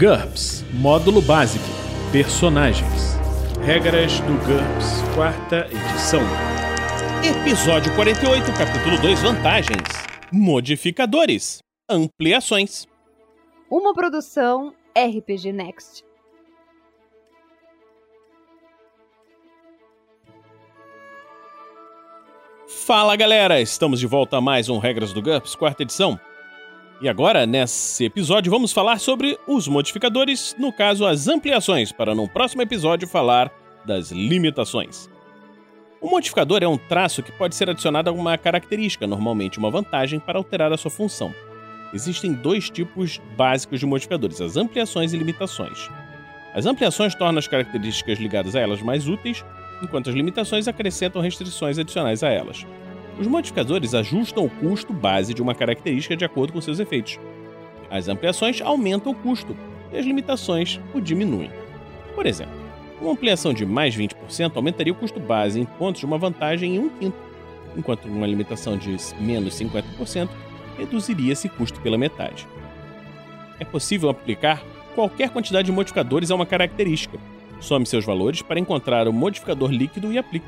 GURPS Módulo Básico Personagens Regras do GURPS, quarta edição. Episódio 48, capítulo 2 Vantagens. Modificadores. Ampliações. Uma produção RPG Next. Fala galera, estamos de volta a mais um Regras do GURPS, quarta edição. E agora, nesse episódio, vamos falar sobre os modificadores, no caso, as ampliações, para no próximo episódio falar das limitações. O modificador é um traço que pode ser adicionado a uma característica, normalmente uma vantagem, para alterar a sua função. Existem dois tipos básicos de modificadores, as ampliações e limitações. As ampliações tornam as características ligadas a elas mais úteis, enquanto as limitações acrescentam restrições adicionais a elas. Os modificadores ajustam o custo base de uma característica de acordo com seus efeitos. As ampliações aumentam o custo e as limitações o diminuem. Por exemplo, uma ampliação de mais 20% aumentaria o custo base em pontos de uma vantagem em um quinto, enquanto uma limitação de menos 50% reduziria esse custo pela metade. É possível aplicar qualquer quantidade de modificadores a uma característica. Some seus valores para encontrar o modificador líquido e aplique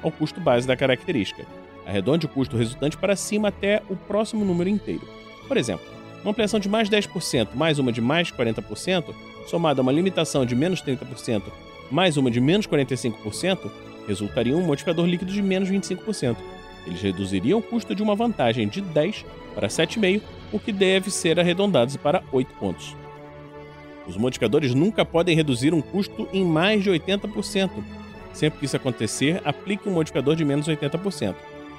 ao custo base da característica. Arredonde o custo resultante para cima até o próximo número inteiro. Por exemplo, uma ampliação de mais 10% mais uma de mais 40%, somada a uma limitação de menos 30% mais uma de menos 45%, resultaria em um modificador líquido de menos 25%. Eles reduziriam o custo de uma vantagem de 10 para 7,5, o que deve ser arredondado para 8 pontos. Os modificadores nunca podem reduzir um custo em mais de 80%. Sempre que isso acontecer, aplique um modificador de menos 80%.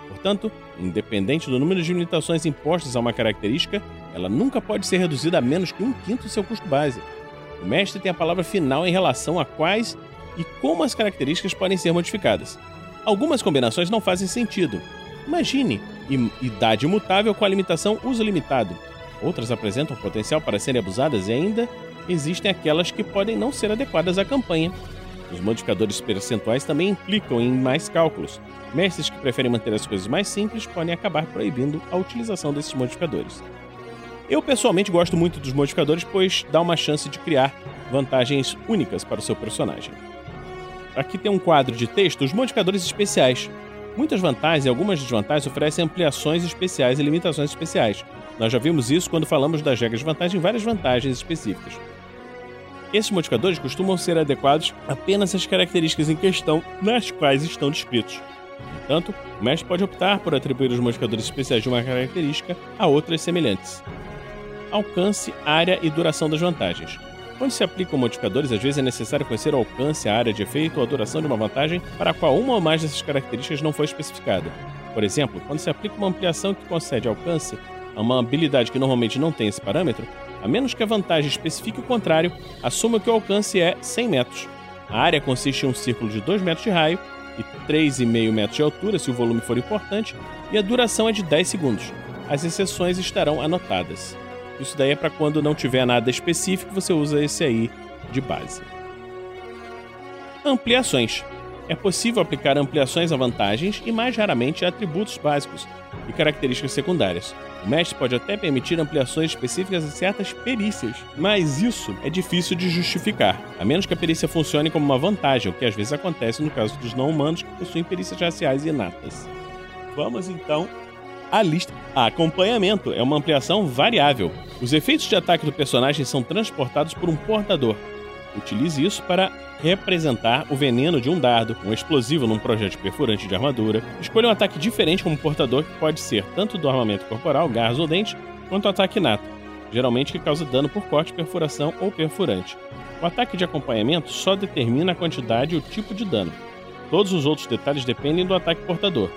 Portanto, independente do número de limitações impostas a uma característica, ela nunca pode ser reduzida a menos que um quinto do seu custo base. O mestre tem a palavra final em relação a quais e como as características podem ser modificadas. Algumas combinações não fazem sentido. Imagine idade imutável com a limitação uso limitado. Outras apresentam potencial para serem abusadas e ainda existem aquelas que podem não ser adequadas à campanha. Os modificadores percentuais também implicam em mais cálculos. Mestres que preferem manter as coisas mais simples podem acabar proibindo a utilização desses modificadores. Eu pessoalmente gosto muito dos modificadores, pois dá uma chance de criar vantagens únicas para o seu personagem. Aqui tem um quadro de texto, os modificadores especiais. Muitas vantagens e algumas desvantagens oferecem ampliações especiais e limitações especiais. Nós já vimos isso quando falamos das regras de vantagem em várias vantagens específicas. Esses modificadores costumam ser adequados apenas às características em questão nas quais estão descritos. No entanto, o mestre pode optar por atribuir os modificadores especiais de uma característica a outras semelhantes alcance, área e duração das vantagens. Quando se aplicam modificadores, às vezes é necessário conhecer o alcance, a área de efeito ou a duração de uma vantagem para a qual uma ou mais dessas características não foi especificada. Por exemplo, quando se aplica uma ampliação que concede alcance a uma habilidade que normalmente não tem esse parâmetro, a menos que a vantagem especifique o contrário, assuma que o alcance é 100 metros. A área consiste em um círculo de 2 metros de raio e 3,5 metros de altura se o volume for importante, e a duração é de 10 segundos. As exceções estarão anotadas. Isso daí é para quando não tiver nada específico, você usa esse aí de base. Ampliações. É possível aplicar ampliações a vantagens e, mais raramente, a atributos básicos e características secundárias. O mestre pode até permitir ampliações específicas a certas perícias, mas isso é difícil de justificar, a menos que a perícia funcione como uma vantagem, o que às vezes acontece no caso dos não-humanos que possuem perícias raciais inatas. Vamos então a lista. Acompanhamento é uma ampliação variável. Os efeitos de ataque do personagem são transportados por um portador. Utilize isso para representar o veneno de um dardo, um explosivo num projétil perfurante de armadura. Escolha um ataque diferente como portador que pode ser tanto do armamento corporal, garras ou dentes, quanto o ataque nato, geralmente que causa dano por corte, perfuração ou perfurante. O ataque de acompanhamento só determina a quantidade e o tipo de dano. Todos os outros detalhes dependem do ataque portador.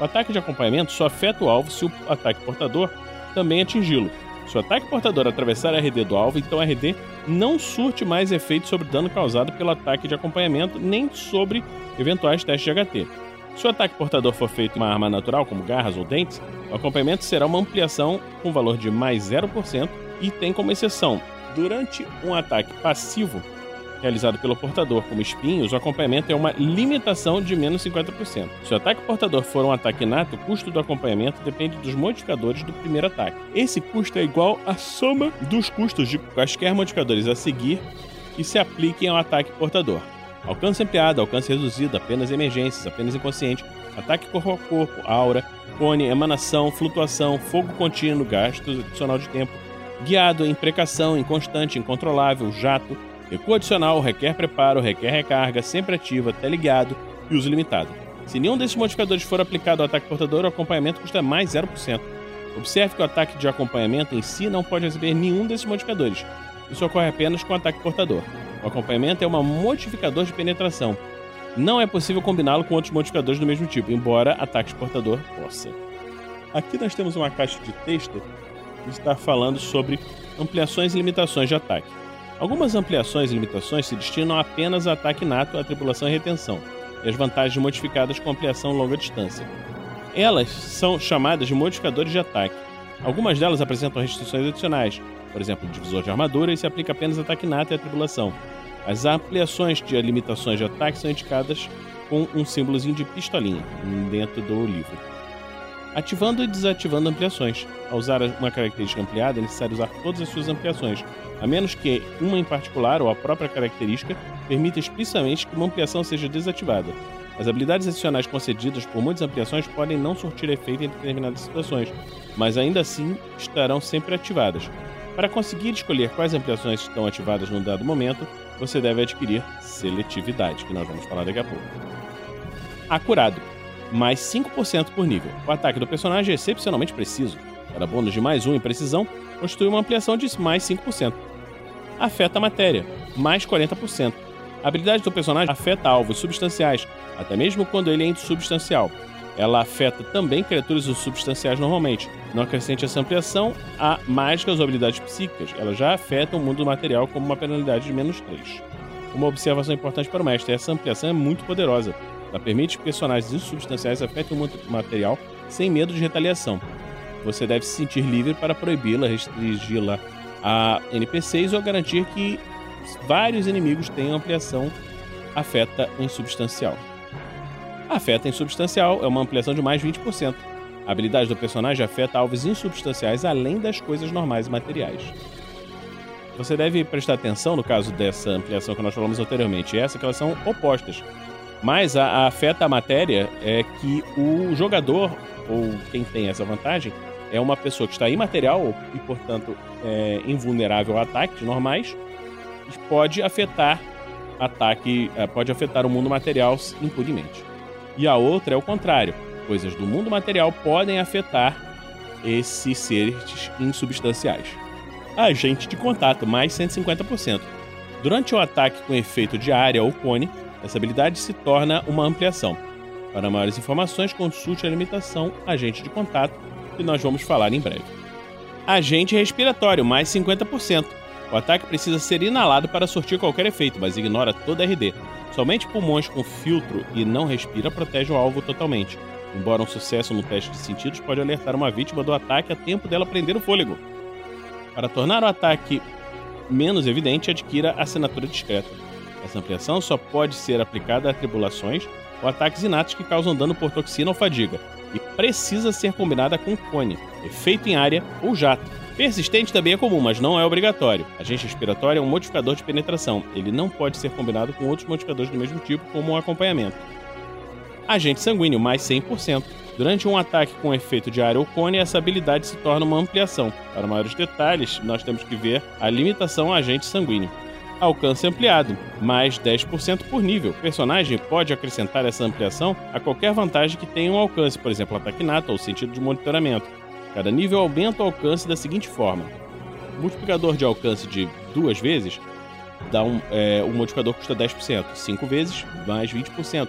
O ataque de acompanhamento só afeta o alvo se o ataque portador também atingi-lo. Se o ataque portador atravessar RD do alvo, então RD não surte mais efeito sobre o dano causado pelo ataque de acompanhamento, nem sobre eventuais testes de HT. Se o ataque portador for feito em uma arma natural, como garras ou dentes, o acompanhamento será uma ampliação com valor de mais 0% e tem como exceção, durante um ataque passivo, realizado pelo portador, como espinhos, o acompanhamento é uma limitação de menos 50%. Se o ataque portador for um ataque inato, o custo do acompanhamento depende dos modificadores do primeiro ataque. Esse custo é igual à soma dos custos de quaisquer modificadores a seguir que se apliquem ao ataque portador. Alcance ampliado, alcance reduzido, apenas emergências, apenas inconsciente, ataque corpo a corpo, aura, cone, emanação, flutuação, fogo contínuo, gasto adicional de tempo, guiado, imprecação, inconstante, incontrolável, jato, recuo adicional, requer preparo, requer recarga, sempre ativa, teleguiado e uso limitado. Se nenhum desses modificadores for aplicado ao ataque portador, o acompanhamento custa mais 0%. Observe que o ataque de acompanhamento em si não pode receber nenhum desses modificadores. Isso ocorre apenas com o ataque portador. O acompanhamento é um modificador de penetração. Não é possível combiná-lo com outros modificadores do mesmo tipo, embora ataque portador possa. Aqui nós temos uma caixa de texto que está falando sobre ampliações e limitações de ataque. Algumas ampliações e limitações se destinam apenas a ataque nato, a tripulação e retenção, e as vantagens modificadas com ampliação longa distância. Elas são chamadas de modificadores de ataque. Algumas delas apresentam restrições adicionais, por exemplo, divisor de armadura, e se aplica apenas a ataque nato e a tripulação. As ampliações de limitações de ataque são indicadas com um símbolozinho de pistolinha dentro do livro. Ativando e desativando ampliações. Ao usar uma característica ampliada, é necessário usar todas as suas ampliações, a menos que uma em particular ou a própria característica permita explicitamente que uma ampliação seja desativada. As habilidades adicionais concedidas por muitas ampliações podem não surtir efeito em determinadas situações, mas ainda assim estarão sempre ativadas. Para conseguir escolher quais ampliações estão ativadas num dado momento, você deve adquirir seletividade, que nós vamos falar daqui a pouco. Acurado, mais 5% por nível. O ataque do personagem é excepcionalmente preciso. Para bônus de mais 1 em precisão, constitui uma ampliação de mais 5%. Afeta a matéria, mais 40%. A habilidade do personagem afeta alvos substanciais, até mesmo quando ele é insubstancial. Ela afeta também criaturas substanciais normalmente. Não acrescente essa ampliação a mágicas ou habilidades psíquicas. Ela já afeta o mundo material como uma penalidade de menos 3. Uma observação importante para o mestre: essa ampliação é muito poderosa. Ela permite que personagens insubstanciais afetem o mundo material sem medo de retaliação. Você deve se sentir livre para proibi-la, restringi-la a NPCs ou garantir que vários inimigos tenham ampliação afeta insubstancial. Afeta insubstancial é uma ampliação de mais 20%. A habilidade do personagem afeta alvos insubstanciais além das coisas normais e materiais. Você deve prestar atenção no caso dessa ampliação que nós falamos anteriormente, essa que elas são opostas. Mas a, a afeta a matéria é que o jogador, ou quem tem essa vantagem, é uma pessoa que está imaterial e, portanto, é invulnerável a ataques normais, pode afetar ataque, é, pode afetar o mundo material impunemente e a outra é o contrário. Coisas do mundo material podem afetar esses seres insubstanciais. Agente de contato, mais 150%. Durante o ataque com efeito de área ou cone, essa habilidade se torna uma ampliação. Para maiores informações, consulte a limitação Agente de Contato, que nós vamos falar em breve. Agente respiratório, mais 50%. O ataque precisa ser inalado para surtir qualquer efeito, mas ignora toda RD. Somente pulmões com filtro e não respira protegem o alvo totalmente. Embora um sucesso no teste de sentidos pode alertar uma vítima do ataque a tempo dela prender o fôlego. Para tornar o ataque menos evidente, adquira assinatura discreta. Essa ampliação só pode ser aplicada a tribulações ou ataques inatos que causam dano por toxina ou fadiga, e precisa ser combinada com cone, efeito em área ou jato Persistente também é comum, mas não é obrigatório. Agente respiratório é um modificador de penetração. Ele não pode ser combinado com outros modificadores do mesmo tipo, como um acompanhamento. Agente sanguíneo, mais 100%. Durante um ataque com efeito de área ou cone, essa habilidade se torna uma ampliação. Para maiores detalhes, nós temos que ver a limitação ao agente sanguíneo. Alcance ampliado, mais 10% por nível. O personagem pode acrescentar essa ampliação a qualquer vantagem que tenha um alcance, por exemplo, ataque nato ou sentido de monitoramento. Cada nível aumenta o alcance da seguinte forma: multiplicador de alcance de duas vezes dá um, é, o modificador custa 10%, 5 vezes mais 20%,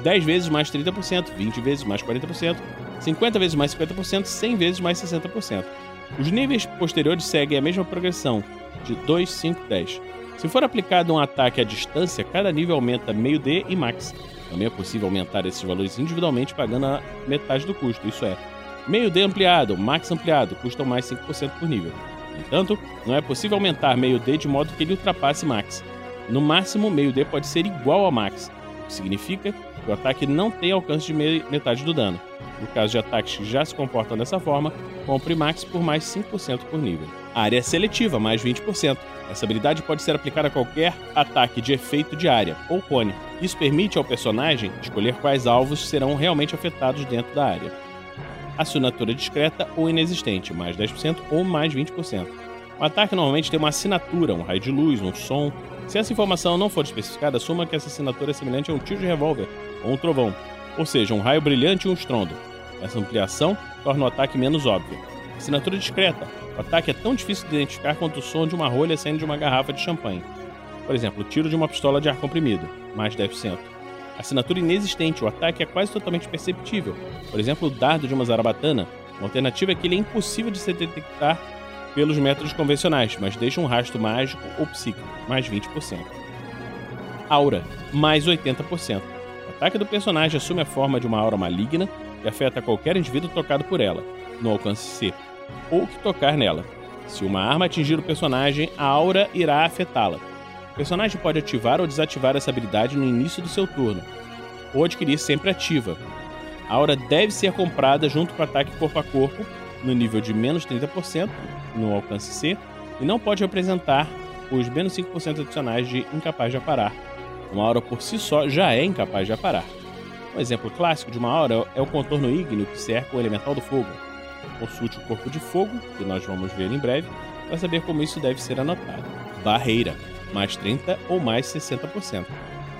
10 vezes mais 30%, 20 vezes mais 40%, 50 vezes mais 50%, 100 vezes mais 60%. Os níveis posteriores seguem a mesma progressão, de 2, 5, 10. Se for aplicado um ataque à distância, cada nível aumenta meio D e max. Também é possível aumentar esses valores individualmente pagando a metade do custo, isso é, Meio D ampliado, max ampliado, custam mais 5% por nível. No entanto, não é possível aumentar meio D de modo que ele ultrapasse max. No máximo, meio D pode ser igual ao max, o que significa que o ataque não tem alcance de metade do dano. No caso de ataques que já se comportam dessa forma, compre max por mais 5% por nível. Área seletiva, mais 20%. Essa habilidade pode ser aplicada a qualquer ataque de efeito de área, ou cone. Isso permite ao personagem escolher quais alvos serão realmente afetados dentro da área. Assinatura discreta ou inexistente, mais 10% ou mais 20%. O ataque normalmente tem uma assinatura, um raio de luz, um som. Se essa informação não for especificada, assuma que essa assinatura é semelhante a um tiro de revólver ou um trovão, ou seja, um raio brilhante e um estrondo. Essa ampliação torna o ataque menos óbvio. Assinatura discreta. O ataque é tão difícil de identificar quanto o som de uma rolha saindo de uma garrafa de champanhe. Por exemplo, o tiro de uma pistola de ar comprimido, mais 10%. Assinatura inexistente. O ataque é quase totalmente perceptível. Por exemplo, o dardo de uma zarabatana. Uma alternativa é que ele é impossível de se detectar pelos métodos convencionais, mas deixa um rastro mágico ou psíquico, mais 20%. Aura, mais 80%. O ataque do personagem assume a forma de uma aura maligna que afeta qualquer indivíduo tocado por ela, no alcance C, ou que tocar nela. Se uma arma atingir o personagem, a aura irá afetá-la. O personagem pode ativar ou desativar essa habilidade no início do seu turno, ou adquirir sempre ativa. A aura deve ser comprada junto com o ataque corpo a corpo, no nível de menos 30%, no alcance C, e não pode representar os menos 5% adicionais de incapaz de aparar. Uma aura por si só já é incapaz de aparar. Um exemplo clássico de uma aura é o contorno ígneo que cerca o elemental do fogo. Consulte o corpo de fogo, que nós vamos ver em breve, para saber como isso deve ser anotado. Barreira, mais 30 ou mais 60%.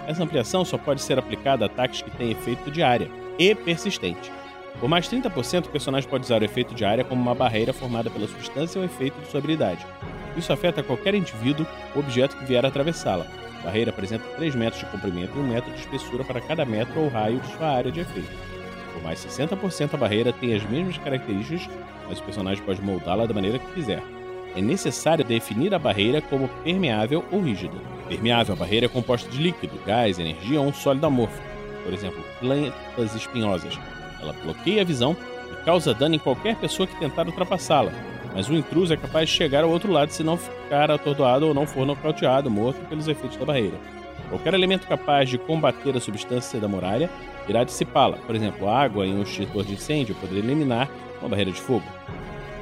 Essa ampliação só pode ser aplicada a ataques que têm efeito de área e persistente. Por mais 30%, o personagem pode usar o efeito de área como uma barreira formada pela substância ou efeito de sua habilidade. Isso afeta qualquer indivíduo ou objeto que vier atravessá-la, a barreira apresenta 3 metros de comprimento e 1 metro de espessura para cada metro ou raio de sua área de efeito. Por mais 60% a barreira tem as mesmas características, mas o personagem pode moldá-la da maneira que quiser. É necessário definir a barreira como permeável ou rígida. Permeável, a barreira é composta de líquido, gás, energia ou um sólido amorfo, por exemplo, plantas espinhosas. Ela bloqueia a visão e causa dano em qualquer pessoa que tentar ultrapassá-la, mas o intruso é capaz de chegar ao outro lado se não ficar atordoado ou não for nocauteado, morto pelos efeitos da barreira. Qualquer elemento capaz de combater a substância da muralha irá dissipá-la. Por exemplo, água em um extintor de incêndio poderia eliminar uma barreira de fogo.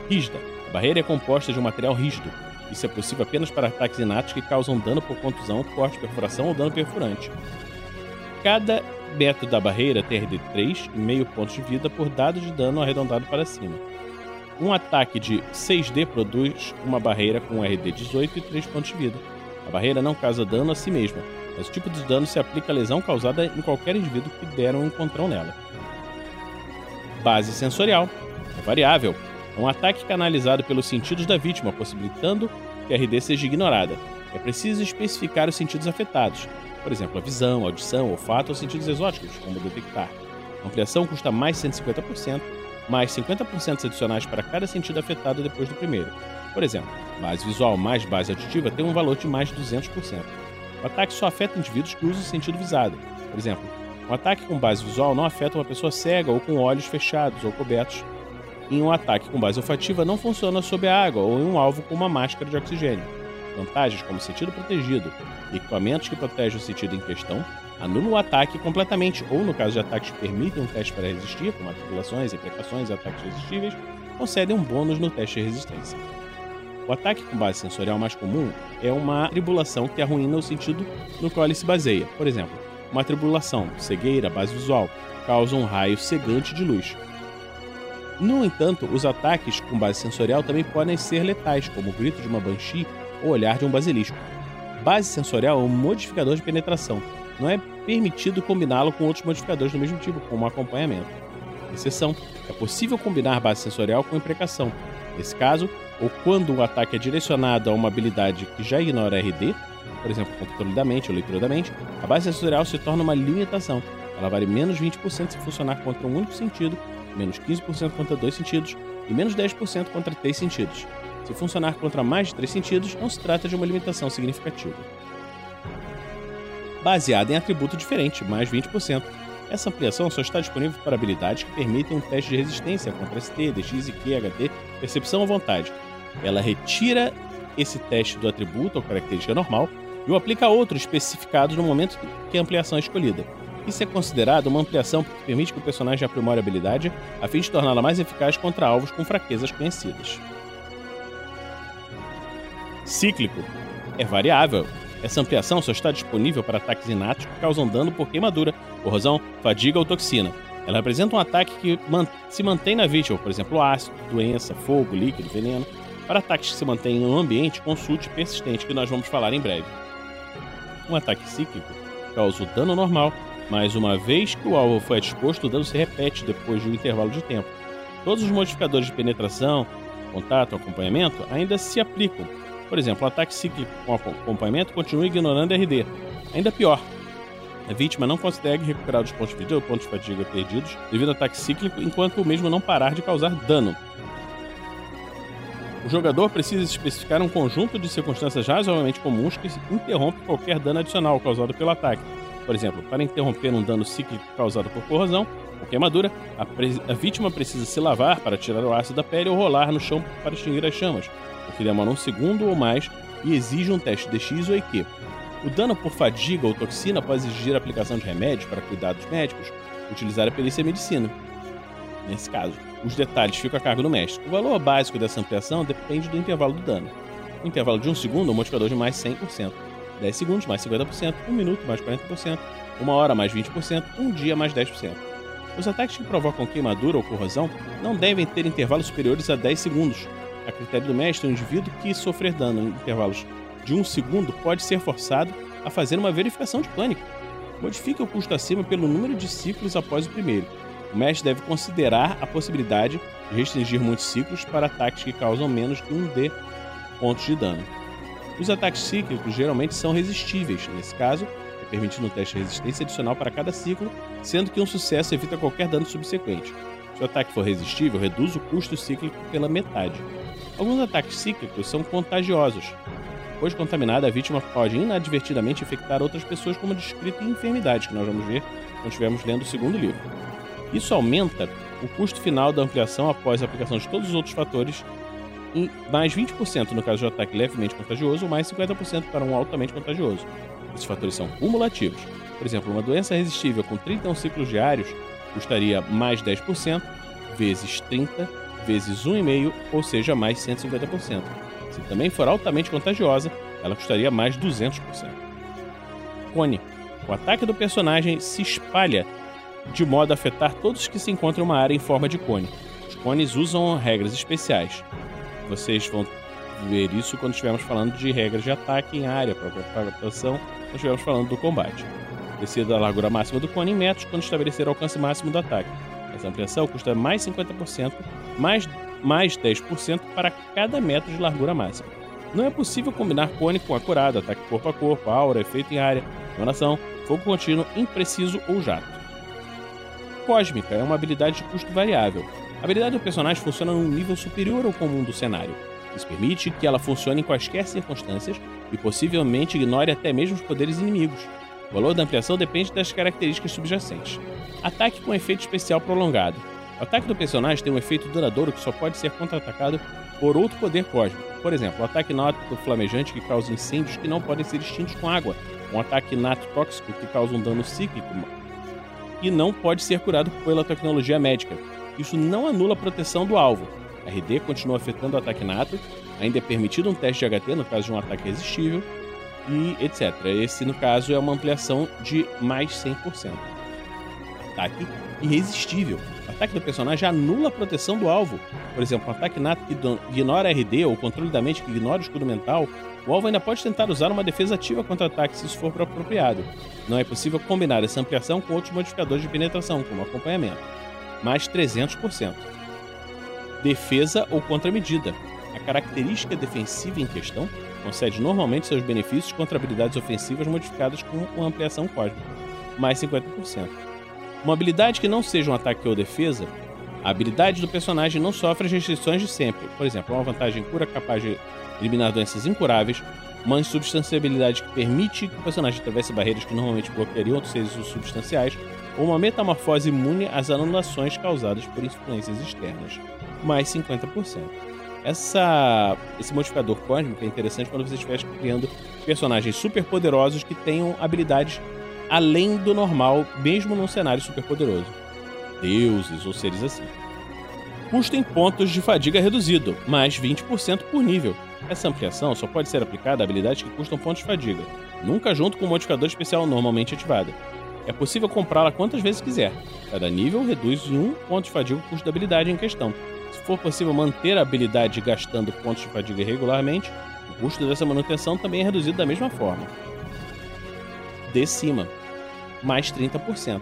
Rígida. A barreira é composta de um material rígido. Isso é possível apenas para ataques inatos que causam dano por contusão, corte, perfuração ou dano perfurante. Cada metro da barreira tem RD 3 e meio pontos de vida por dado de dano arredondado para cima. Um ataque de 6D produz uma barreira com RD 18 e 3 pontos de vida. A barreira não causa dano a si mesma, mas o tipo de dano se aplica à lesão causada em qualquer indivíduo que der um encontrão nela. Base sensorial. É variável. É um ataque canalizado pelos sentidos da vítima, possibilitando que a RD seja ignorada. É preciso especificar os sentidos afetados, por exemplo, a visão, a audição, olfato ou sentidos exóticos, como detectar. A ampliação custa mais 150%, mais 50% adicionais para cada sentido afetado depois do primeiro. Por exemplo, base visual mais base auditiva tem um valor de mais de 200%. O ataque só afeta indivíduos que usam o sentido visado. Por exemplo, um ataque com base visual não afeta uma pessoa cega ou com olhos fechados ou cobertos. E um ataque com base olfativa não funciona sob a água ou em um alvo com uma máscara de oxigênio. Vantagens como sentido protegido e equipamentos que protegem o sentido em questão anula o ataque completamente, ou no caso de ataques que permitem um teste para resistir, como atribulações, imprecações e ataques resistíveis, concedem um bônus no teste de resistência. O ataque com base sensorial mais comum é uma tribulação que arruína o sentido no qual ele se baseia. Por exemplo, uma tribulação, cegueira, base visual, causa um raio cegante de luz. No entanto, os ataques com base sensorial também podem ser letais, como o grito de uma banshee ou olhar de um basilisco. Base sensorial é um modificador de penetração, não é permitido combiná-lo com outros modificadores do mesmo tipo, como acompanhamento. Exceção: é possível combinar base sensorial com imprecação. Nesse caso, ou quando o ataque é direcionado a uma habilidade que já ignora RD, por exemplo, controle da mente ou leitura da mente, a base sensorial se torna uma limitação. Ela vale menos 20% se funcionar contra um único sentido, menos 15% contra dois sentidos e menos 10% contra três sentidos. Se funcionar contra mais de três sentidos, não se trata de uma limitação significativa baseada em atributo diferente, mais 20%. Essa ampliação só está disponível para habilidades que permitem um teste de resistência contra ST, DX, IQ, HD, percepção ou vontade. Ela retira esse teste do atributo ou característica normal e o aplica a outro especificado no momento que a ampliação é escolhida. Isso é considerado uma ampliação porque permite que o personagem aprimore a habilidade a fim de torná-la mais eficaz contra alvos com fraquezas conhecidas. Cíclico é variável. Essa ampliação só está disponível para ataques inatos que causam dano por queimadura, corrosão, fadiga ou toxina. Ela representa um ataque que se mantém na vítima, por exemplo, ácido, doença, fogo, líquido, veneno. Para ataques que se mantêm em um ambiente, consulte persistente, que nós vamos falar em breve. Um ataque cíclico causa o dano normal, mas uma vez que o alvo foi exposto, o dano se repete depois de um intervalo de tempo. Todos os modificadores de penetração, contato acompanhamento ainda se aplicam. Por exemplo, o ataque cíclico com acompanhamento continua ignorando RD. Ainda pior, a vítima não consegue recuperar os pontos de vida ou pontos de fadiga perdidos devido ao ataque cíclico enquanto o mesmo não parar de causar dano. O jogador precisa especificar um conjunto de circunstâncias razoavelmente comuns que interrompem qualquer dano adicional causado pelo ataque. Por exemplo, para interromper um dano cíclico causado por corrosão ou queimadura, a, a vítima precisa se lavar para tirar o ácido da pele ou rolar no chão para extinguir as chamas, o que demora um segundo ou mais e exige um teste de X ou EQ. O dano por fadiga ou toxina pode exigir a aplicação de remédios para cuidados médicos, utilizar a perícia medicina. Nesse caso, os detalhes ficam a cargo do mestre. O valor básico dessa ampliação depende do intervalo do dano. O intervalo de 1 segundo é um modificador de mais 100%, 10 segundos mais 50%, 1 minuto mais 40%, 1 hora mais 20%, 1 dia mais 10%. Os ataques que provocam queimadura ou corrosão não devem ter intervalos superiores a 10 segundos. A critério do mestre, o indivíduo que sofrer dano em intervalos de 1 segundo pode ser forçado a fazer uma verificação de pânico. Modifique o custo acima pelo número de ciclos após o primeiro o mestre deve considerar a possibilidade de restringir muitos ciclos para ataques que causam menos que um D pontos de dano. Os ataques cíclicos geralmente são resistíveis, nesse caso, é permitindo um teste de resistência adicional para cada ciclo, sendo que um sucesso evita qualquer dano subsequente. Se o ataque for resistível, reduz o custo cíclico pela metade. Alguns ataques cíclicos são contagiosos. Depois contaminada, a vítima pode inadvertidamente infectar outras pessoas, como descrito em enfermidades, que nós vamos ver quando estivermos lendo o segundo livro. Isso aumenta o custo final da ampliação após a aplicação de todos os outros fatores em mais 20% no caso de um ataque levemente contagioso ou mais 50% para um altamente contagioso. Esses fatores são cumulativos. Por exemplo, uma doença resistível com 31 ciclos diários custaria mais 10%, vezes 30, vezes 1,5, ou seja, mais 150%. Se também for altamente contagiosa, ela custaria mais 200%. Cone. O ataque do personagem se espalha de modo a afetar todos que se encontram em uma área em forma de cone. Os cones usam regras especiais. Vocês vão ver isso quando estivermos falando de regras de ataque em área, para propagação, quando estivermos falando do combate. Decida a largura máxima do cone em metros quando estabelecer o alcance máximo do ataque. Essa ampliação custa mais 50%, mais, mais 10% para cada metro de largura máxima. Não é possível combinar cone com acurado, ataque corpo a corpo, aura, efeito em área, emanação, fogo contínuo, impreciso ou jato cósmica é uma habilidade de custo variável. A habilidade do personagem funciona num nível superior ao comum do cenário. Isso permite que ela funcione em quaisquer circunstâncias e possivelmente ignore até mesmo os poderes inimigos. O valor da ampliação depende das características subjacentes. Ataque com efeito especial prolongado. O ataque do personagem tem um efeito duradouro que só pode ser contra-atacado por outro poder cósmico. Por exemplo, o ataque nato flamejante que causa incêndios que não podem ser extintos com água. Um ataque nato tóxico que causa um dano cíclico e não pode ser curado pela tecnologia médica. Isso não anula a proteção do alvo. A RD continua afetando o ataque nato, ainda é permitido um teste de HT no caso de um ataque resistível, e etc. Esse, no caso, é uma ampliação de mais 100%. Ataque irresistível. O ataque do personagem anula a proteção do alvo. Por exemplo, um ataque nato que ignora RD ou controle da mente que ignora o escudo mental o alvo ainda pode tentar usar uma defesa ativa contra ataques se isso for apropriado. Não é possível combinar essa ampliação com outros modificadores de penetração, como acompanhamento. Mais 300%. Defesa ou contramedida. A característica defensiva em questão concede normalmente seus benefícios contra habilidades ofensivas modificadas com uma ampliação cósmica. Mais 50%. Uma habilidade que não seja um ataque ou defesa a habilidade do personagem não sofre as restrições de sempre. Por exemplo, uma vantagem cura capaz de eliminar doenças incuráveis, uma insubstanciabilidade que permite que o personagem atravesse barreiras que normalmente bloqueariam outros seres substanciais, ou uma metamorfose imune às anulações causadas por influências externas, mais 50%. Essa, esse modificador cósmico é interessante quando você estiver criando personagens super poderosos que tenham habilidades além do normal, mesmo num cenário super poderoso. Deuses ou seres assim. Custo em pontos de fadiga reduzido, mais 20% por nível. Essa ampliação só pode ser aplicada a habilidades que custam pontos de fadiga, nunca junto com o modificador especial normalmente ativado. É possível comprá-la quantas vezes quiser. Cada nível reduz em um ponto de fadiga o custo da habilidade em questão. Se for possível manter a habilidade gastando pontos de fadiga regularmente, o custo dessa manutenção também é reduzido da mesma forma. De cima, mais 30%.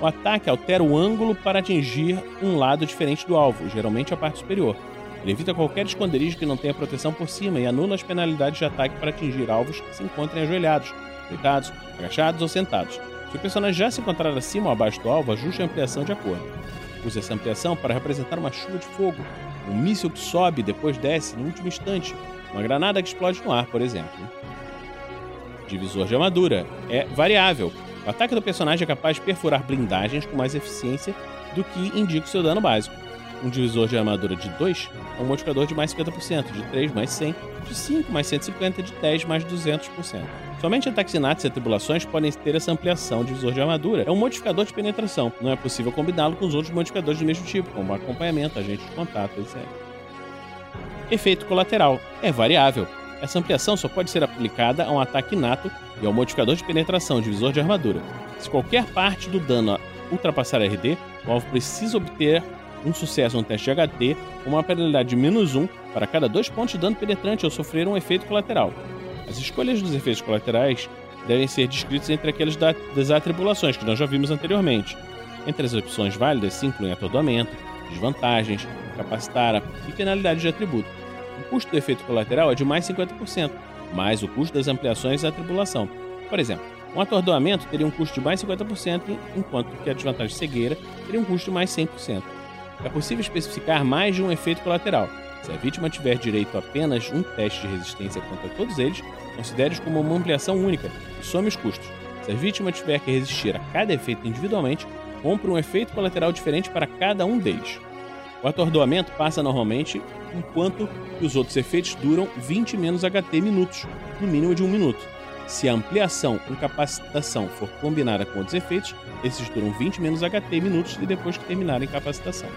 O ataque altera o ângulo para atingir um lado diferente do alvo, geralmente a parte superior. Ele evita qualquer esconderijo que não tenha proteção por cima e anula as penalidades de ataque para atingir alvos que se encontrem ajoelhados, deitados, agachados ou sentados. Se o personagem já se encontrar acima ou abaixo do alvo, ajuste a ampliação de acordo. Use essa ampliação para representar uma chuva de fogo, um míssil que sobe e depois desce no último instante, uma granada que explode no ar, por exemplo. Divisor de armadura é variável. O ataque do personagem é capaz de perfurar blindagens com mais eficiência do que indica o seu dano básico. Um divisor de armadura de 2 é um modificador de mais 50%, de 3 mais 100, de 5 mais 150, de 10 mais 200%. Somente ataques inatos e atribulações podem ter essa ampliação. O divisor de armadura é um modificador de penetração. Não é possível combiná-lo com os outros modificadores do mesmo tipo, como acompanhamento, agente de contato, etc. Efeito colateral é variável. Essa ampliação só pode ser aplicada a um ataque inato e ao modificador de penetração, divisor de armadura. Se qualquer parte do dano ultrapassar RD, o alvo precisa obter um sucesso no teste de HT com uma penalidade de menos 1 para cada dois pontos de dano penetrante ou sofrer um efeito colateral. As escolhas dos efeitos colaterais devem ser descritas entre aqueles das atribulações que nós já vimos anteriormente. Entre as opções válidas se incluem atordoamento, desvantagens, capacitar e penalidade de atributo. O custo do efeito colateral é de mais 50%, mais o custo das ampliações e a tribulação. Por exemplo, um atordoamento teria um custo de mais 50%, enquanto que a desvantagem de cegueira teria um custo de mais 100%. É possível especificar mais de um efeito colateral. Se a vítima tiver direito a apenas um teste de resistência contra todos eles, considere-os como uma ampliação única e some os custos. Se a vítima tiver que resistir a cada efeito individualmente, compre um efeito colateral diferente para cada um deles. O atordoamento passa normalmente enquanto os outros efeitos duram 20 menos HT minutos, no mínimo de um minuto. Se a ampliação incapacitação for combinada com outros efeitos, esses duram 20 menos HT minutos e depois que terminar a incapacitação.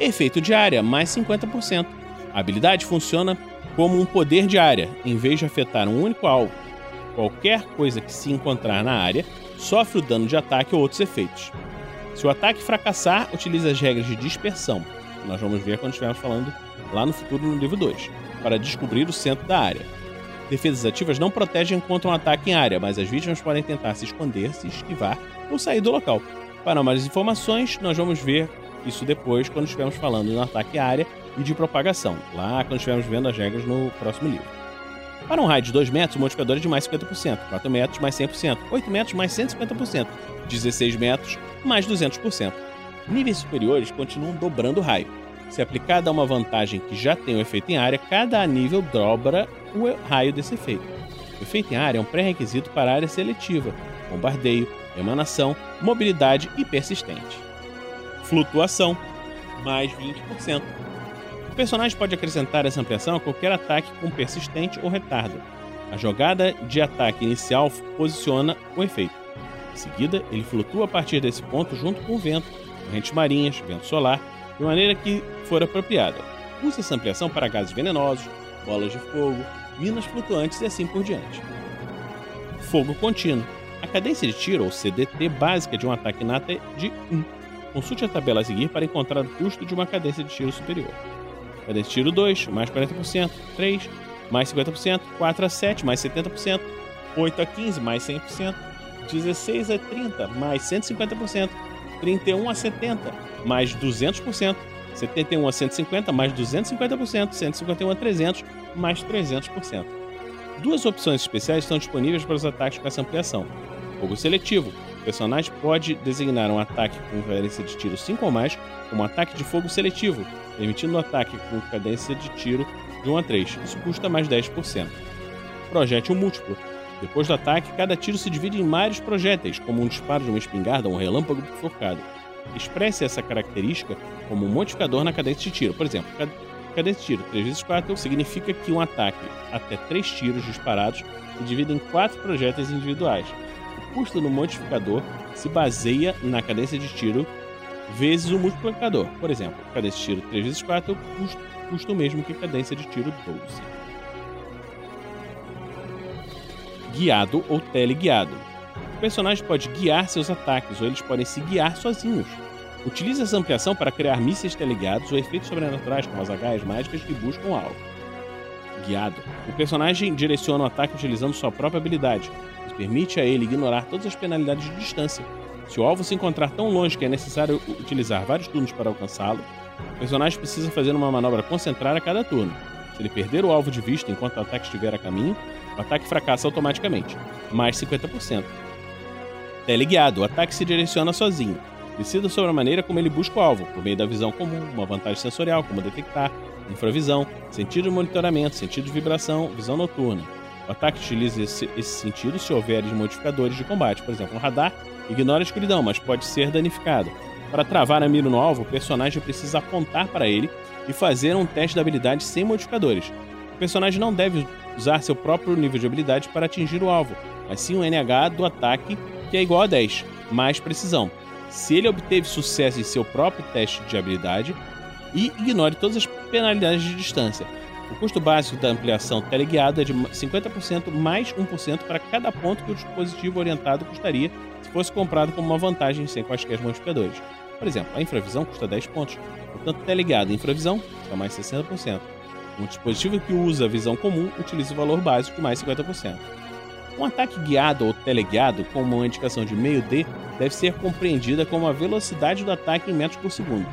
Efeito de área, mais 50%. A habilidade funciona como um poder de área, em vez de afetar um único alvo. Qualquer coisa que se encontrar na área sofre o dano de ataque ou outros efeitos. Se o ataque fracassar, utilize as regras de dispersão, que nós vamos ver quando estivermos falando lá no futuro no livro 2, para descobrir o centro da área. Defesas ativas não protegem contra um ataque em área, mas as vítimas podem tentar se esconder, se esquivar ou sair do local. Para mais informações, nós vamos ver isso depois quando estivermos falando no ataque área e de propagação, lá quando estivermos vendo as regras no próximo livro. Para um raio de 2 metros, o modificador é de mais 50%, 4 metros mais 100%, 8 metros mais 150%, 16 metros mais 200%. Níveis superiores continuam dobrando o raio. Se aplicada uma vantagem que já tem o efeito em área, cada nível dobra o raio desse efeito. O efeito em área é um pré-requisito para a área seletiva, bombardeio, emanação, mobilidade e persistente. Flutuação, mais 20%. O personagem pode acrescentar essa ampliação a qualquer ataque com persistente ou retardo. A jogada de ataque inicial posiciona o efeito. Em seguida, ele flutua a partir desse ponto junto com o vento, correntes marinhas, vento solar, de maneira que for apropriada. Use essa ampliação para gases venenosos, bolas de fogo, minas flutuantes e assim por diante. Fogo contínuo. A cadência de tiro, ou CDT, básica de um ataque nato é de 1. Consulte a tabela a seguir para encontrar o custo de uma cadência de tiro superior. Cadência de tiro 2, mais 40%, 3, mais 50%, 4 a 7, mais 70%, 8 a 15, mais 100%, 16 a 30, mais 150%, 31 a 70, mais 200%, 71 a 150, mais 250%, 151 a 300, mais 300%. Duas opções especiais estão disponíveis para os ataques com essa ampliação. Fogo seletivo. O personagem pode designar um ataque com cadência de tiro 5 ou mais como ataque de fogo seletivo, permitindo um ataque com cadência de tiro de 1 a 3. Isso custa mais 10%. Projétil múltiplo. Depois do ataque, cada tiro se divide em vários projéteis, como um disparo de uma espingarda ou um relâmpago bifurcado. Expresse essa característica como um modificador na cadência de tiro. Por exemplo, cadência de tiro. 3 vezes 4 significa que um ataque até 3 tiros disparados se divide em 4 projéteis individuais. O custo do modificador se baseia na cadência de tiro vezes o multiplicador. Por exemplo, cadência de tiro 3 vezes 4 custa, custa o mesmo que cadência de tiro 12. Guiado ou teleguiado. O personagem pode guiar seus ataques ou eles podem se guiar sozinhos. Utilize essa ampliação para criar mísseis teleguiados ou efeitos sobrenaturais como as agaias mágicas que buscam alvo. Guiado. O personagem direciona o ataque utilizando sua própria habilidade. Isso permite a ele ignorar todas as penalidades de distância. Se o alvo se encontrar tão longe que é necessário utilizar vários turnos para alcançá-lo, o personagem precisa fazer uma manobra concentrada a cada turno. Se ele perder o alvo de vista enquanto o ataque estiver a caminho, o ataque fracassa automaticamente, mais 50%. Teleguiado, o ataque se direciona sozinho. Decida sobre a maneira como ele busca o alvo, por meio da visão comum, uma vantagem sensorial, como detectar, infravisão, sentido de monitoramento, sentido de vibração, visão noturna. O ataque utiliza esse, esse sentido se houver modificadores de combate, por exemplo, um radar ignora a escuridão, mas pode ser danificado. Para travar a mira no alvo, o personagem precisa apontar para ele e fazer um teste de habilidade sem modificadores. O personagem não deve usar seu próprio nível de habilidade para atingir o alvo, mas sim o NH do ataque, que é igual a 10, mais precisão se ele obteve sucesso em seu próprio teste de habilidade e ignore todas as penalidades de distância. O custo básico da ampliação teleguiada é de 50% mais 1% para cada ponto que o dispositivo orientado custaria se fosse comprado como uma vantagem sem quaisquer modificadores. Por exemplo, a infravisão custa 10 pontos, portanto, teleguiada e infravisão custa mais 60%. Um dispositivo que usa a visão comum utiliza o valor básico de mais 50%. Um ataque guiado ou teleguiado com uma indicação de meio D deve ser compreendida como a velocidade do ataque em metros por segundo.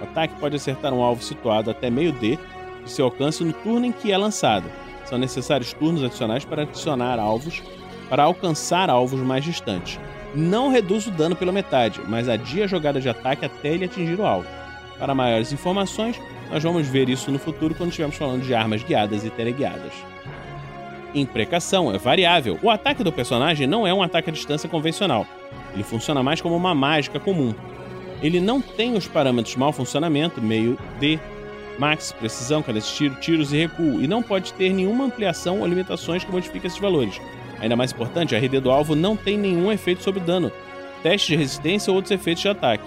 O ataque pode acertar um alvo situado até meio D de seu alcance no turno em que é lançado. São necessários turnos adicionais para adicionar alvos para alcançar alvos mais distantes. Não reduz o dano pela metade, mas adia a jogada de ataque até ele atingir o alvo. Para maiores informações, nós vamos ver isso no futuro quando estivermos falando de armas guiadas e teleguiadas. Imprecação é variável. O ataque do personagem não é um ataque à distância convencional. Ele funciona mais como uma mágica comum. Ele não tem os parâmetros mau funcionamento, meio D, max, precisão, cada tiro, tiros e recuo, e não pode ter nenhuma ampliação ou limitações que modifiquem esses valores. Ainda mais importante, a RD do alvo não tem nenhum efeito sobre dano, teste de resistência ou outros efeitos de ataque.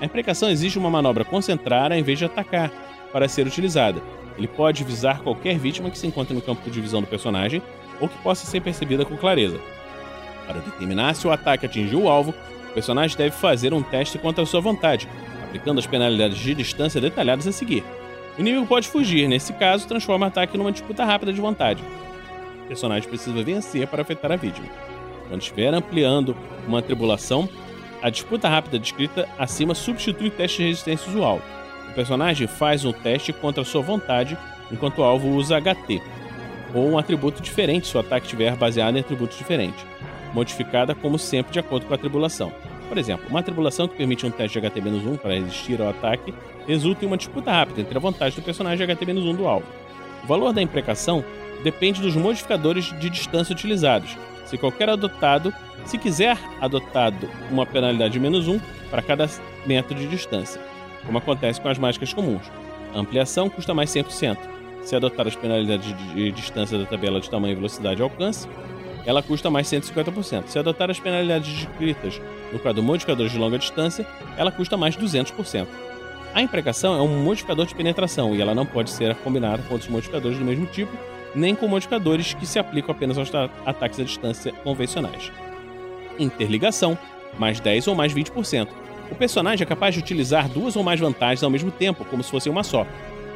A imprecação exige uma manobra concentrada em vez de atacar para ser utilizada, ele pode visar qualquer vítima que se encontre no campo de visão do personagem ou que possa ser percebida com clareza. Para determinar se o ataque atingiu o alvo, o personagem deve fazer um teste contra sua vontade, aplicando as penalidades de distância detalhadas a seguir. O inimigo pode fugir, nesse caso, transforma o ataque numa disputa rápida de vontade. O personagem precisa vencer para afetar a vítima. Quando estiver ampliando uma tribulação, a disputa rápida descrita acima substitui o teste de resistência usual personagem faz um teste contra sua vontade enquanto o alvo usa HT, ou um atributo diferente se o ataque estiver baseado em atributos diferentes, modificada como sempre de acordo com a tribulação. Por exemplo, uma tribulação que permite um teste de HT-1 para resistir ao ataque resulta em uma disputa rápida entre a vantagem do personagem e HT-1 do alvo. O valor da imprecação depende dos modificadores de distância utilizados. Se qualquer adotado, se quiser adotado uma penalidade de menos 1 para cada metro de distância como acontece com as mágicas comuns. A ampliação custa mais 100%. Se adotar as penalidades de distância da tabela de tamanho, velocidade e alcance, ela custa mais 150%. Se adotar as penalidades descritas no quadro modificadores de longa distância, ela custa mais 200%. A imprecação é um modificador de penetração e ela não pode ser combinada com outros modificadores do mesmo tipo, nem com modificadores que se aplicam apenas aos ataques à distância convencionais. Interligação, mais 10 ou mais 20%. O personagem é capaz de utilizar duas ou mais vantagens ao mesmo tempo, como se fosse uma só.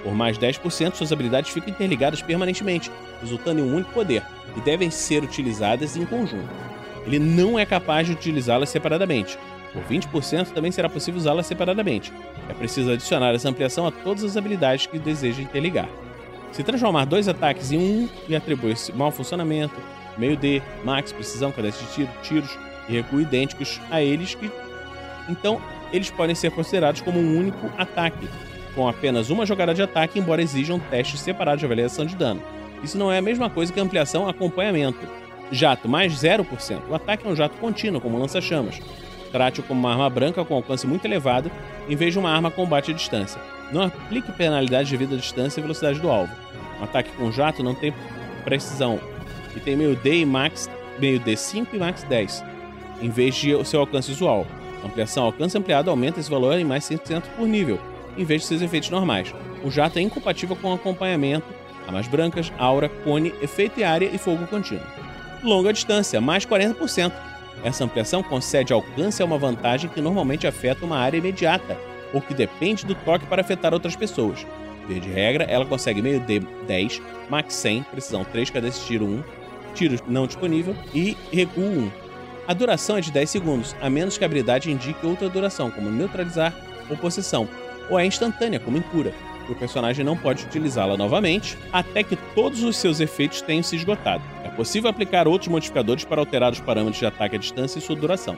Por mais 10%, suas habilidades ficam interligadas permanentemente, resultando em um único poder, e devem ser utilizadas em conjunto. Ele não é capaz de utilizá-las separadamente. Por 20%, também será possível usá-las separadamente. É preciso adicionar essa ampliação a todas as habilidades que deseja interligar. Se transformar dois ataques em um e atribuir mau funcionamento, meio D, max, precisão, cadência de tiro, tiros e recuo idênticos a eles que então, eles podem ser considerados como um único ataque, com apenas uma jogada de ataque, embora exijam testes separados de avaliação de dano. Isso não é a mesma coisa que ampliação acompanhamento. Jato mais 0%. O ataque é um jato contínuo, como lança-chamas. Trate-o como uma arma branca com alcance muito elevado, em vez de uma arma combate à distância. Não aplique penalidade devido à distância e velocidade do alvo. Um ataque com jato não tem precisão e tem meio D e max meio D5 e max 10, em vez de o seu alcance usual. Ampliação alcance ampliado aumenta esse valor em mais 100% por nível, em vez de seus efeitos normais. O jato é incompatível com acompanhamento, armas brancas, aura, cone, efeito e área e fogo contínuo. Longa distância, mais 40%. Essa ampliação concede alcance a uma vantagem que normalmente afeta uma área imediata, ou que depende do toque para afetar outras pessoas. Via de regra, ela consegue meio D 10, max 100, precisão 3, cadência tiro 1, tiro não disponível e recuo 1. A duração é de 10 segundos, a menos que a habilidade indique outra duração, como neutralizar ou possessão, ou é instantânea, como em cura, o personagem não pode utilizá-la novamente até que todos os seus efeitos tenham se esgotado. É possível aplicar outros modificadores para alterar os parâmetros de ataque à distância e sua duração.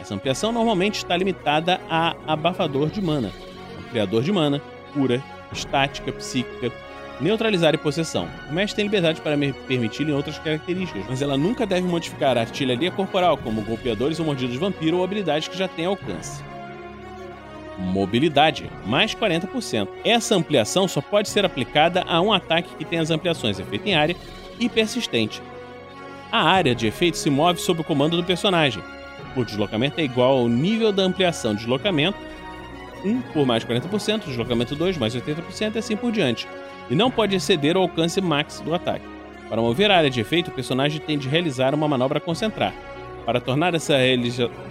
Essa ampliação normalmente está limitada a abafador de mana, ampliador de mana, cura, estática, psíquica, neutralizar e possessão. O mestre tem liberdade para permitir em outras características, mas ela nunca deve modificar a artilharia corporal, como golpeadores ou mordidos de vampiro ou habilidades que já têm alcance. Mobilidade, mais 40%. Essa ampliação só pode ser aplicada a um ataque que tem as ampliações efeito em área e persistente. A área de efeito se move sob o comando do personagem. O deslocamento é igual ao nível da ampliação de deslocamento 1 por mais 40%, deslocamento 2 mais 80% e assim por diante, e não pode exceder o alcance max do ataque. Para mover a área de efeito, o personagem tem de realizar uma manobra concentrar. Para tornar essa,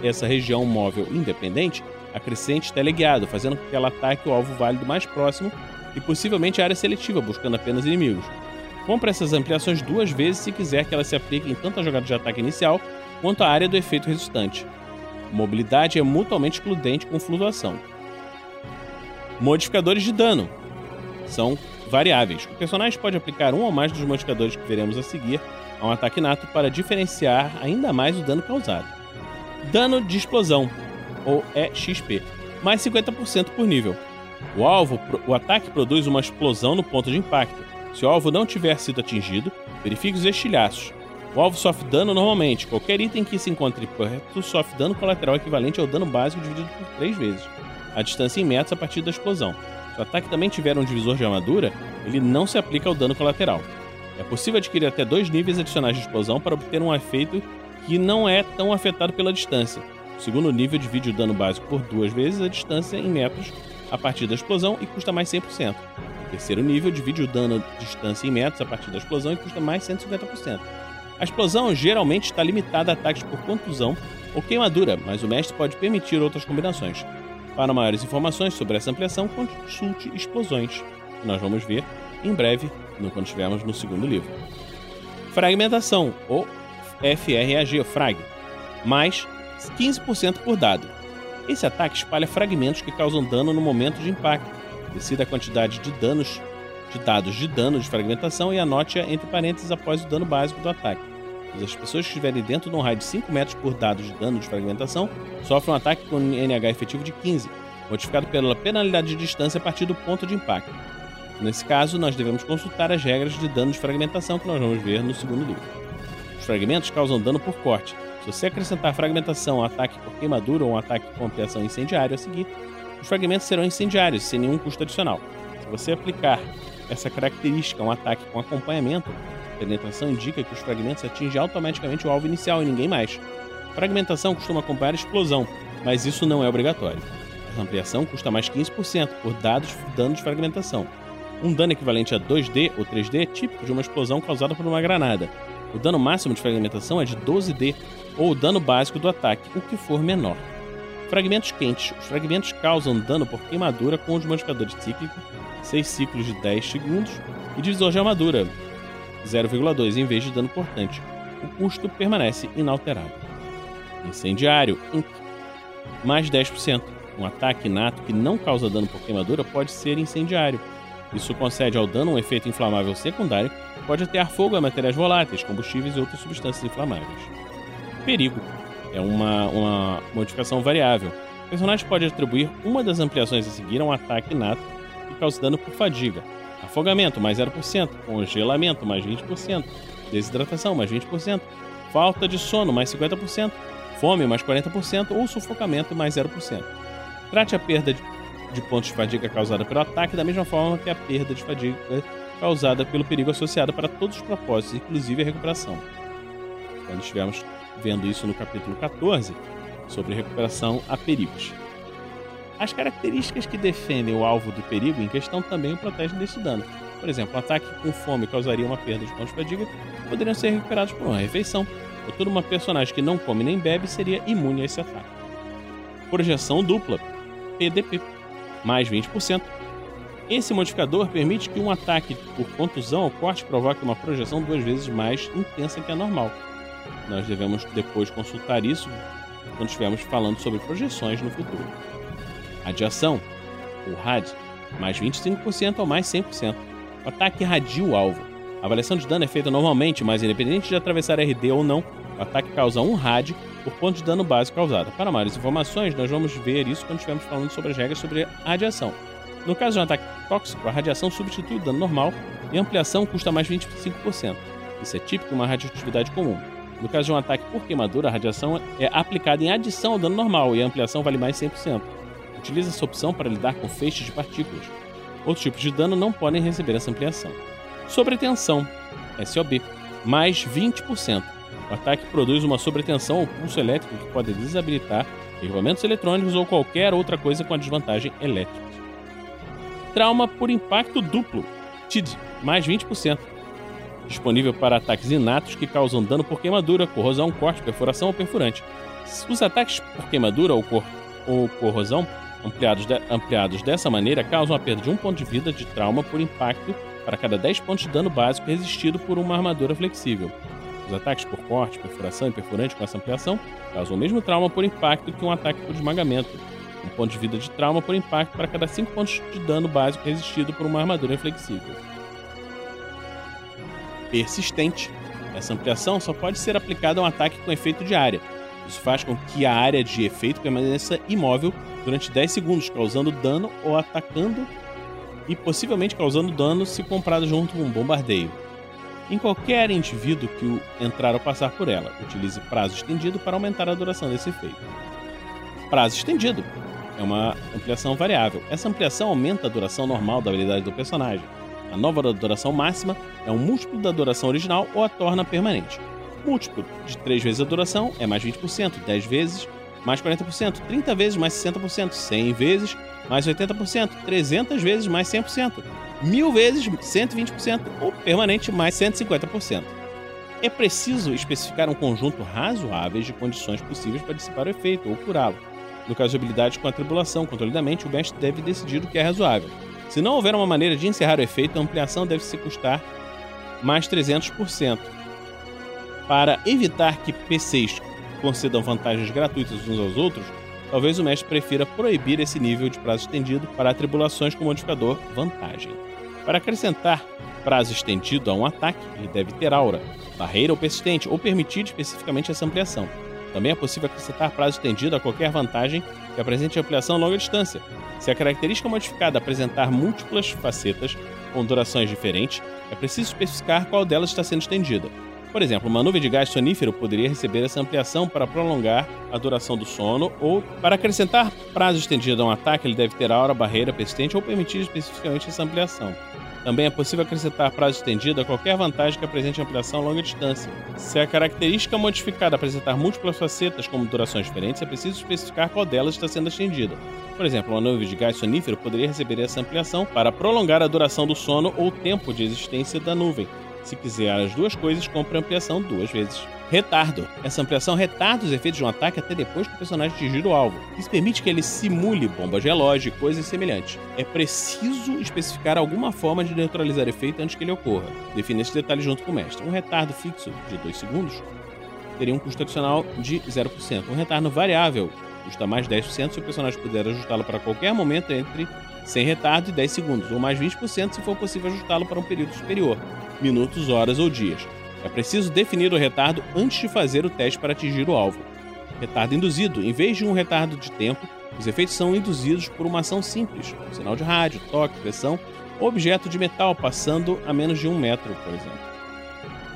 essa região móvel independente, acrescente teleguiado, fazendo com que ela ataque o alvo válido mais próximo e possivelmente a área seletiva, buscando apenas inimigos. Compre essas ampliações duas vezes se quiser que elas se apliquem tanto à jogada de ataque inicial quanto à área do efeito resultante. Mobilidade é mutuamente excludente com flutuação. Modificadores de dano são variáveis. O personagem pode aplicar um ou mais dos modificadores que veremos a seguir a um ataque nato para diferenciar ainda mais o dano causado. Dano de explosão, ou EXP, mais 50% por nível. O alvo, o ataque produz uma explosão no ponto de impacto. Se o alvo não tiver sido atingido, verifique os estilhaços. Alvo sofre dano normalmente. Qualquer item que se encontre perto sofre dano colateral equivalente ao dano básico dividido por 3 vezes a distância em metros a partir da explosão. Se o ataque também tiver um divisor de armadura, ele não se aplica ao dano colateral. É possível adquirir até dois níveis adicionais de explosão para obter um efeito que não é tão afetado pela distância. O segundo nível divide o dano básico por duas vezes a distância em metros a partir da explosão e custa mais 100%. O terceiro nível divide o dano distância em metros a partir da explosão e custa mais 150%. A explosão geralmente está limitada a ataques por contusão ou queimadura, mas o mestre pode permitir outras combinações. Para maiores informações sobre essa ampliação, consulte Explosões, que nós vamos ver em breve, quando estivermos no segundo livro. Fragmentação, ou FRAG, frag, mais 15% por dado. Esse ataque espalha fragmentos que causam dano no momento de impacto. Decida a quantidade de danos de dados de dano de fragmentação e anote-a entre parênteses após o dano básico do ataque. As pessoas que estiverem dentro de um raio de 5 metros por dado de dano de fragmentação sofrem um ataque com NH efetivo de 15, modificado pela penalidade de distância a partir do ponto de impacto. Nesse caso, nós devemos consultar as regras de dano de fragmentação que nós vamos ver no segundo livro. Os fragmentos causam dano por corte. Se você acrescentar fragmentação a ataque por queimadura ou um ataque com ampliação incendiária a seguir, os fragmentos serão incendiários, sem nenhum custo adicional. Se você aplicar essa característica um ataque com acompanhamento, penetração indica que os fragmentos atingem automaticamente o alvo inicial e ninguém mais. Fragmentação costuma acompanhar a explosão, mas isso não é obrigatório. A ampliação custa mais 15% por dados dano de fragmentação. Um dano equivalente a 2D ou 3D é típico de uma explosão causada por uma granada. O dano máximo de fragmentação é de 12D, ou o dano básico do ataque, o que for menor. Fragmentos quentes. Os fragmentos causam dano por queimadura com os modificadores cíclicos, 6 ciclos de 10 segundos, e divisor de armadura, 0,2 em vez de dano cortante. O custo permanece inalterado. Incendiário, Inc. Mais 10%. Um ataque inato que não causa dano por queimadura pode ser incendiário. Isso concede ao dano um efeito inflamável secundário que pode atear fogo a materiais voláteis, combustíveis e outras substâncias inflamáveis. Perigo é uma, uma modificação variável. O personagem pode atribuir uma das ampliações a seguir a um ataque inato que causa dano por fadiga, Afogamento, mais 0%. Congelamento, mais 20%. Desidratação, mais 20%. Falta de sono, mais 50%. Fome, mais 40%. Ou sufocamento, mais 0%. Trate a perda de pontos de fadiga causada pelo ataque, da mesma forma que a perda de fadiga causada pelo perigo associado para todos os propósitos, inclusive a recuperação. Quando estivermos vendo isso no capítulo 14, sobre recuperação a perigos. As características que defendem o alvo do perigo em questão também o protegem desse dano. Por exemplo, um ataque com fome causaria uma perda de pontos de fadiga, poderiam ser recuperados por uma refeição. Ou toda uma personagem que não come nem bebe seria imune a esse ataque. Projeção dupla, PDP, mais 20%. Esse modificador permite que um ataque por contusão ou corte provoque uma projeção duas vezes mais intensa que a normal. Nós devemos depois consultar isso quando estivermos falando sobre projeções no futuro. Radiação, ou RAD, mais 25% ou mais 100%. O ataque o alvo. A avaliação de dano é feita normalmente, mas independente de atravessar RD ou não, o ataque causa um RAD por ponto de dano básico causado. Para maiores informações, nós vamos ver isso quando estivermos falando sobre as regras sobre radiação. No caso de um ataque tóxico, a radiação substitui o dano normal e a ampliação custa mais 25%. Isso é típico de uma radioatividade comum. No caso de um ataque por queimadura, a radiação é aplicada em adição ao dano normal e a ampliação vale mais 100%. Utilize essa opção para lidar com feixes de partículas. Outros tipos de dano não podem receber essa ampliação. Sobretensão, SOB, mais 20%. O ataque produz uma sobretensão ou pulso elétrico que pode desabilitar equipamentos eletrônicos ou qualquer outra coisa com a desvantagem elétrica. Trauma por impacto duplo, TID, mais 20%. Disponível para ataques inatos que causam dano por queimadura, corrosão, corte, perfuração ou perfurante. Os ataques por queimadura ou, cor ou corrosão ampliados, de, ampliados dessa maneira causam a perda de um ponto de vida de trauma por impacto para cada 10 pontos de dano básico resistido por uma armadura flexível. Os ataques por corte, perfuração e perfurante com essa ampliação causam o mesmo trauma por impacto que um ataque por esmagamento. Um ponto de vida de trauma por impacto para cada 5 pontos de dano básico resistido por uma armadura flexível. Persistente. Essa ampliação só pode ser aplicada a um ataque com efeito de área. Isso faz com que a área de efeito permaneça imóvel durante 10 segundos, causando dano ou atacando e possivelmente causando dano se comprado junto com um bombardeio. Em qualquer indivíduo que entrar ou passar por ela, utilize prazo estendido para aumentar a duração desse efeito. Prazo estendido é uma ampliação variável. Essa ampliação aumenta a duração normal da habilidade do personagem. A nova duração máxima é um múltiplo da duração original ou a torna permanente. Múltiplo de 3 vezes a duração é mais 20%, 10 vezes mais 40%, 30 vezes mais 60%, 100 vezes mais 80%, 300 vezes mais 100%, 1000 vezes 120% ou permanente mais 150%. É preciso especificar um conjunto razoável de condições possíveis para dissipar o efeito ou curá-lo. No caso de habilidade com a tribulação, controle da mente, o mestre deve decidir o que é razoável. Se não houver uma maneira de encerrar o efeito, a ampliação deve se custar mais 300%. Para evitar que PCs concedam vantagens gratuitas uns aos outros, talvez o mestre prefira proibir esse nível de prazo estendido para atribulações com modificador vantagem. Para acrescentar prazo estendido a um ataque, ele deve ter aura, barreira ou persistente, ou permitir especificamente essa ampliação. Também é possível acrescentar prazo estendido a qualquer vantagem que apresente ampliação a longa distância. Se a característica modificada apresentar múltiplas facetas com durações diferentes, é preciso especificar qual delas está sendo estendida. Por exemplo, uma nuvem de gás sonífero poderia receber essa ampliação para prolongar a duração do sono ou para acrescentar prazo estendido a um ataque, ele deve ter aura, barreira persistente ou permitir especificamente essa ampliação. Também é possível acrescentar prazo estendido a qualquer vantagem que apresente ampliação a longa distância. Se a característica modificada apresentar múltiplas facetas como durações diferentes, é preciso especificar qual delas está sendo estendida. Por exemplo, uma nuvem de gás sonífero poderia receber essa ampliação para prolongar a duração do sono ou tempo de existência da nuvem, se quiser as duas coisas, compre a ampliação duas vezes. Retardo. Essa ampliação retarda os efeitos de um ataque até depois que o personagem atingir o alvo. Isso permite que ele simule bombas relógio e coisas semelhantes. É preciso especificar alguma forma de neutralizar efeito antes que ele ocorra. Define esse detalhe junto com o mestre. Um retardo fixo de 2 segundos teria um custo adicional de 0%. Um retardo variável custa mais 10% se o personagem puder ajustá-lo para qualquer momento entre sem retardo e 10 segundos, ou mais 20% se for possível ajustá-lo para um período superior minutos, horas ou dias. É preciso definir o retardo antes de fazer o teste para atingir o alvo. Retardo induzido. Em vez de um retardo de tempo, os efeitos são induzidos por uma ação simples, um sinal de rádio, toque, pressão ou objeto de metal passando a menos de um metro, por exemplo.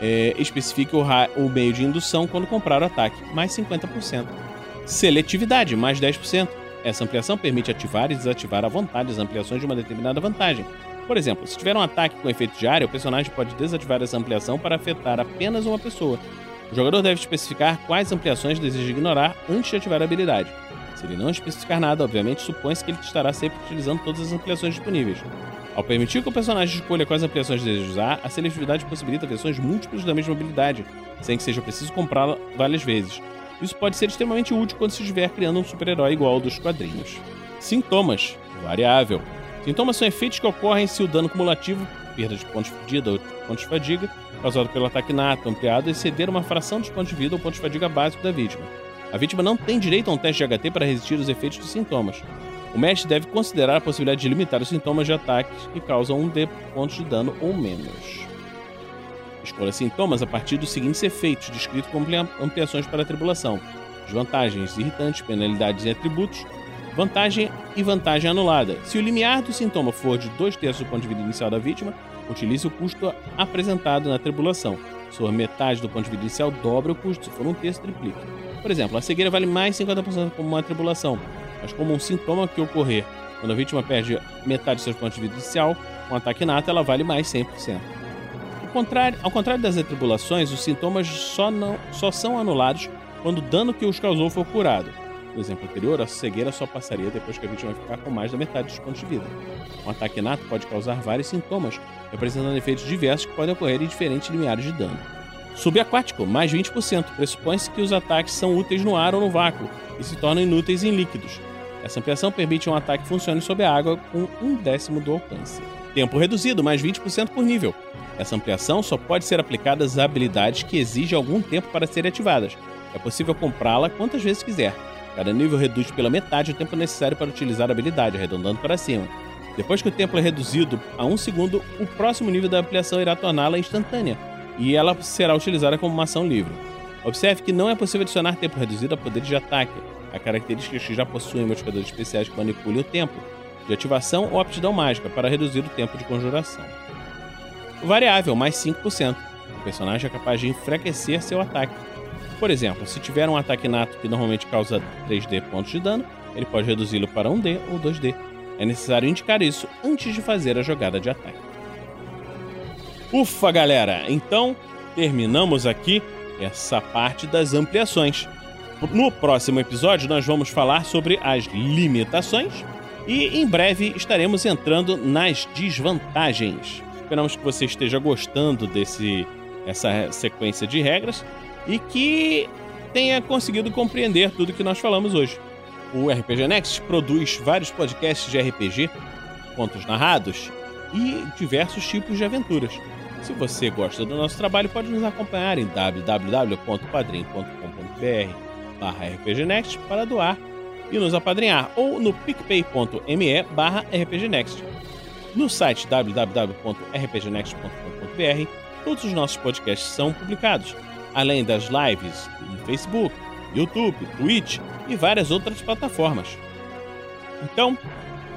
É, especifique o, o meio de indução quando comprar o ataque, mais 50%. Seletividade, mais 10%. Essa ampliação permite ativar e desativar à vontade as ampliações de uma determinada vantagem. Por exemplo, se tiver um ataque com efeito de área, o personagem pode desativar essa ampliação para afetar apenas uma pessoa. O jogador deve especificar quais ampliações deseja ignorar antes de ativar a habilidade. Se ele não especificar nada, obviamente supõe-se que ele estará sempre utilizando todas as ampliações disponíveis. Ao permitir que o personagem escolha quais ampliações deseja usar, a seletividade possibilita versões múltiplas da mesma habilidade, sem que seja preciso comprá-la várias vezes. Isso pode ser extremamente útil quando se estiver criando um super-herói igual ao dos quadrinhos. Sintomas. Variável. Sintomas são efeitos que ocorrem se o dano cumulativo, perda de pontos de vida ou pontos de fadiga, causado pelo ataque nato ampliado, exceder uma fração dos pontos de vida ou pontos de fadiga básico da vítima. A vítima não tem direito a um teste de HT para resistir aos efeitos dos sintomas. O mestre deve considerar a possibilidade de limitar os sintomas de ataques que causam 1 D pontos de dano ou menos. Escolha sintomas a partir dos seguintes efeitos, descritos como ampliações para a tribulação: desvantagens, irritantes, penalidades e atributos, vantagem e vantagem anulada. Se o limiar do sintoma for de 2 terços do ponto de vida inicial da vítima, utilize o custo apresentado na tribulação. Se for metade do ponto de vida inicial, dobre o custo. Se for um terço, triplique. Por exemplo, a cegueira vale mais 50% como uma tribulação, mas como um sintoma que ocorrer quando a vítima perde metade de seus pontos de vida inicial, com um ataque nato, ela vale mais 100%. Ao contrário, ao contrário das atribulações, os sintomas só, não, só são anulados quando o dano que os causou for curado. No exemplo anterior, a cegueira só passaria depois que a vítima ficar com mais da metade dos pontos de vida. Um ataque nato pode causar vários sintomas, representando efeitos diversos que podem ocorrer em diferentes limiares de dano. Subaquático, mais 20%. Pressupõe-se que os ataques são úteis no ar ou no vácuo e se tornam inúteis em líquidos. Essa ampliação permite um ataque que funcione sob a água com um décimo do alcance. Tempo reduzido, mais 20% por nível. Essa ampliação só pode ser aplicada às habilidades que exigem algum tempo para serem ativadas. É possível comprá-la quantas vezes quiser. Cada nível reduz pela metade o tempo necessário para utilizar a habilidade, arredondando para cima. Depois que o tempo é reduzido a um segundo, o próximo nível da ampliação irá torná-la instantânea, e ela será utilizada como uma ação livre. Observe que não é possível adicionar tempo reduzido a poderes de ataque, a características que já possuem modificadores especiais que manipulem o tempo de ativação ou aptidão mágica para reduzir o tempo de conjuração. Variável, mais 5%. O personagem é capaz de enfraquecer seu ataque. Por exemplo, se tiver um ataque nato que normalmente causa 3D pontos de dano, ele pode reduzi-lo para 1D ou 2D. É necessário indicar isso antes de fazer a jogada de ataque. Ufa, galera! Então, terminamos aqui essa parte das ampliações. No próximo episódio, nós vamos falar sobre as limitações e em breve estaremos entrando nas desvantagens. Esperamos que você esteja gostando desse essa sequência de regras e que tenha conseguido compreender tudo que nós falamos hoje. O RPG Next produz vários podcasts de RPG, contos narrados e diversos tipos de aventuras. Se você gosta do nosso trabalho, pode nos acompanhar em www.padrim.com.br barra rpgnext para doar e nos apadrinhar ou no picpay.me barra rpgnext. No site www.rpgnext.com.br todos os nossos podcasts são publicados, além das lives no Facebook, YouTube, Twitch e várias outras plataformas. Então,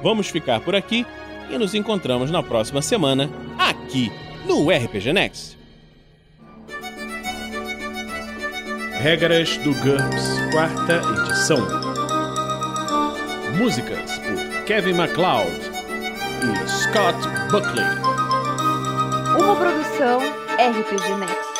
vamos ficar por aqui e nos encontramos na próxima semana aqui no RPG Next. Regras do GURPS, quarta edição. Músicas por Kevin MacLeod e Scott Buckley. Uma produção RPG Next.